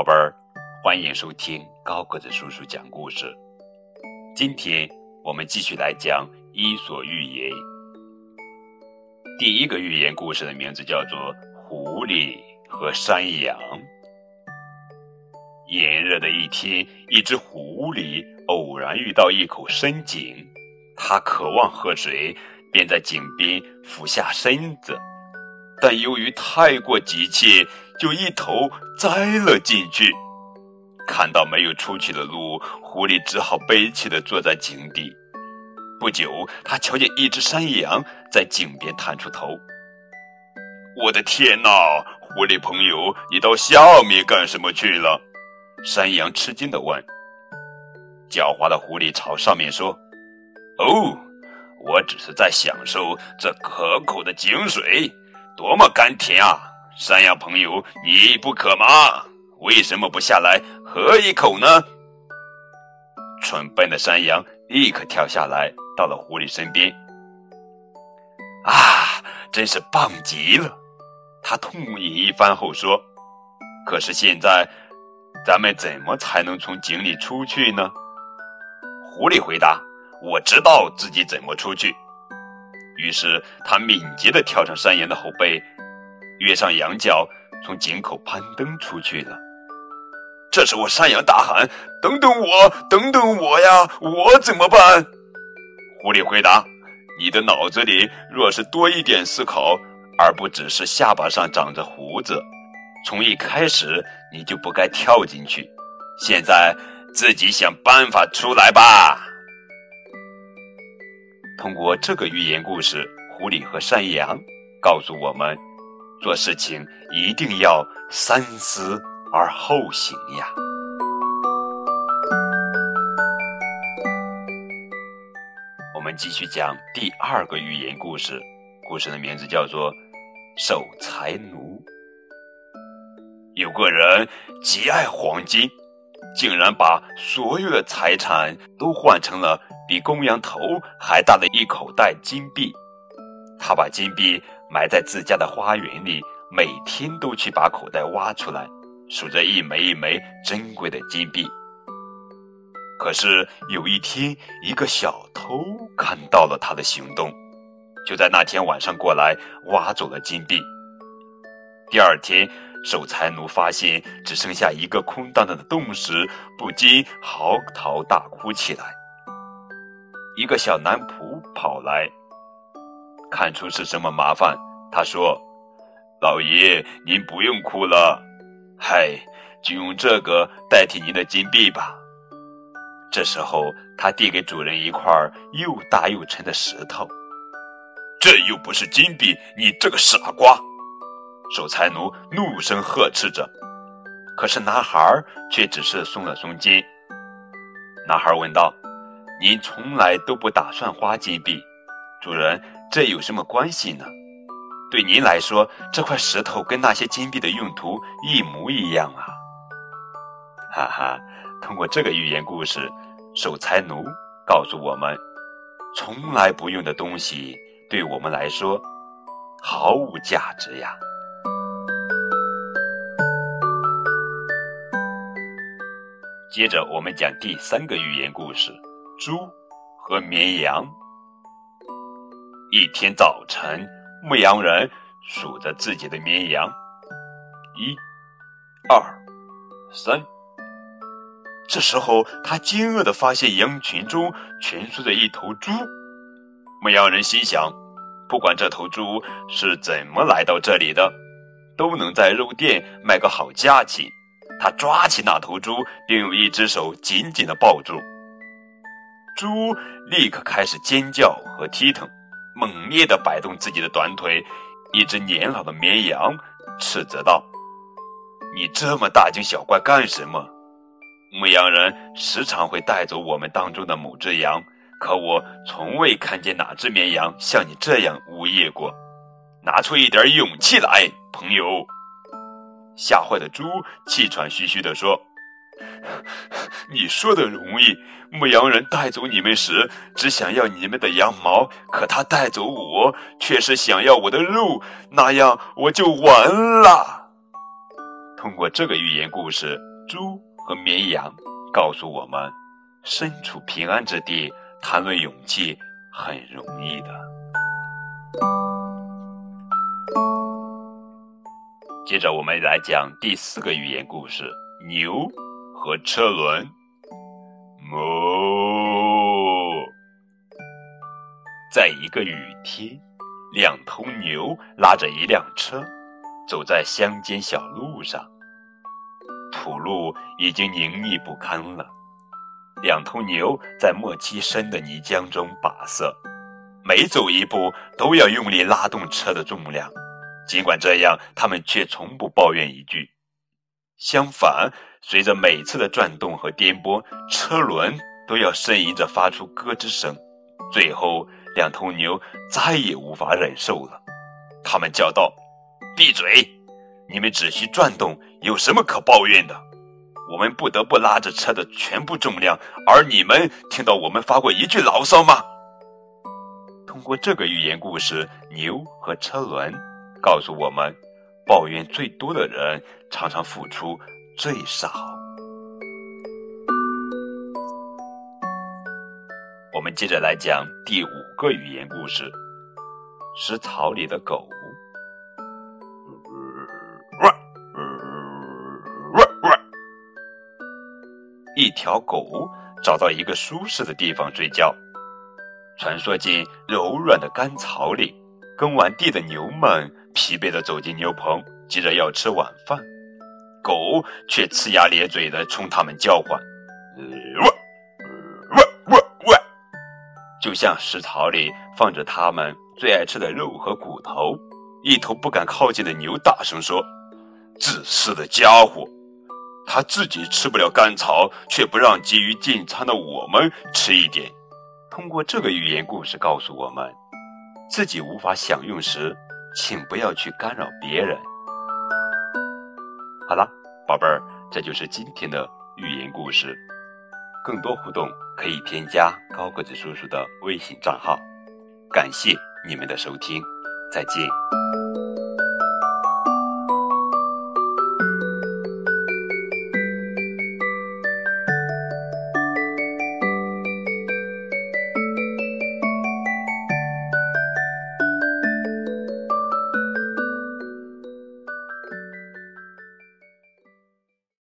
宝贝儿，欢迎收听高个子叔叔讲故事。今天我们继续来讲《伊索寓言》。第一个寓言故事的名字叫做《狐狸和山羊》。炎热的一天，一只狐狸偶然遇到一口深井，它渴望喝水，便在井边俯下身子。但由于太过急切，就一头栽了进去。看到没有出去的路，狐狸只好悲戚地坐在井底。不久，他瞧见一只山羊在井边探出头。“我的天哪！狐狸朋友，你到下面干什么去了？”山羊吃惊地问。狡猾的狐狸朝上面说：“哦，我只是在享受这可口的井水。”多么甘甜啊！山羊朋友，你不渴吗？为什么不下来喝一口呢？蠢笨的山羊立刻跳下来，到了狐狸身边。啊，真是棒极了！他痛饮一番后说：“可是现在，咱们怎么才能从井里出去呢？”狐狸回答：“我知道自己怎么出去。”于是他敏捷地跳上山羊的后背，跃上羊角，从井口攀登出去了。这时，我山羊大喊：“等等我，等等我呀！我怎么办？”狐狸回答：“你的脑子里若是多一点思考，而不只是下巴上长着胡子，从一开始你就不该跳进去。现在自己想办法出来吧。”通过这个寓言故事，狐狸和山羊告诉我们，做事情一定要三思而后行呀。我们继续讲第二个寓言故事，故事的名字叫做《守财奴》。有个人极爱黄金。竟然把所有的财产都换成了比公羊头还大的一口袋金币。他把金币埋在自家的花园里，每天都去把口袋挖出来，数着一枚一枚珍贵的金币。可是有一天，一个小偷看到了他的行动，就在那天晚上过来挖走了金币。第二天。守财奴发现只剩下一个空荡荡的洞时，不禁嚎啕大哭起来。一个小男仆跑来，看出是什么麻烦，他说：“老爷，您不用哭了，嗨，就用这个代替您的金币吧。”这时候，他递给主人一块又大又沉的石头，这又不是金币，你这个傻瓜！守财奴怒声呵斥着，可是男孩却只是松了松筋。男孩问道：“您从来都不打算花金币，主人，这有什么关系呢？对您来说，这块石头跟那些金币的用途一模一样啊！”哈哈，通过这个寓言故事，守财奴告诉我们：从来不用的东西，对我们来说毫无价值呀。接着，我们讲第三个寓言故事：猪和绵羊。一天早晨，牧羊人数着自己的绵羊，一、二、三。这时候，他惊愕地发现羊群中蜷缩着一头猪。牧羊人心想：不管这头猪是怎么来到这里的，都能在肉店卖个好价钱。他抓起那头猪，并用一只手紧紧地抱住。猪立刻开始尖叫和踢腾，猛烈地摆动自己的短腿。一只年老的绵羊斥责道：“你这么大惊小怪干什么？牧羊人时常会带走我们当中的某只羊，可我从未看见哪只绵羊像你这样呜咽过。拿出一点勇气来，朋友。”吓坏的猪气喘吁吁地说：“ 你说的容易，牧羊人带走你们时只想要你们的羊毛，可他带走我却是想要我的肉，那样我就完了。”通过这个寓言故事，猪和绵羊，告诉我们，身处平安之地，谈论勇气很容易的。接着，我们来讲第四个寓言故事：牛和车轮。哞！在一个雨天，两头牛拉着一辆车，走在乡间小路上。土路已经泥泞不堪了，两头牛在没漆深的泥浆中跋涉，每走一步都要用力拉动车的重量。尽管这样，他们却从不抱怨一句。相反，随着每次的转动和颠簸，车轮都要呻吟着发出咯吱声。最后，两头牛再也无法忍受了，他们叫道：“闭嘴！你们只需转动，有什么可抱怨的？我们不得不拉着车的全部重量，而你们听到我们发过一句牢骚吗？”通过这个寓言故事，牛和车轮告诉我们。抱怨最多的人，常常付出最少。我们接着来讲第五个寓言故事：食草里的狗。一条狗找到一个舒适的地方睡觉，穿梭进柔软的干草里。耕完地的牛们疲惫地走进牛棚，急着要吃晚饭，狗却呲牙咧嘴地冲他们叫唤，汪汪汪汪，就像食槽里放着他们最爱吃的肉和骨头。一头不敢靠近的牛大声说：“自私的家伙，他自己吃不了干草，却不让急于进餐的我们吃一点。”通过这个寓言故事告诉我们。自己无法享用时，请不要去干扰别人。好了，宝贝儿，这就是今天的寓言故事。更多互动可以添加高个子叔叔的微信账号。感谢你们的收听，再见。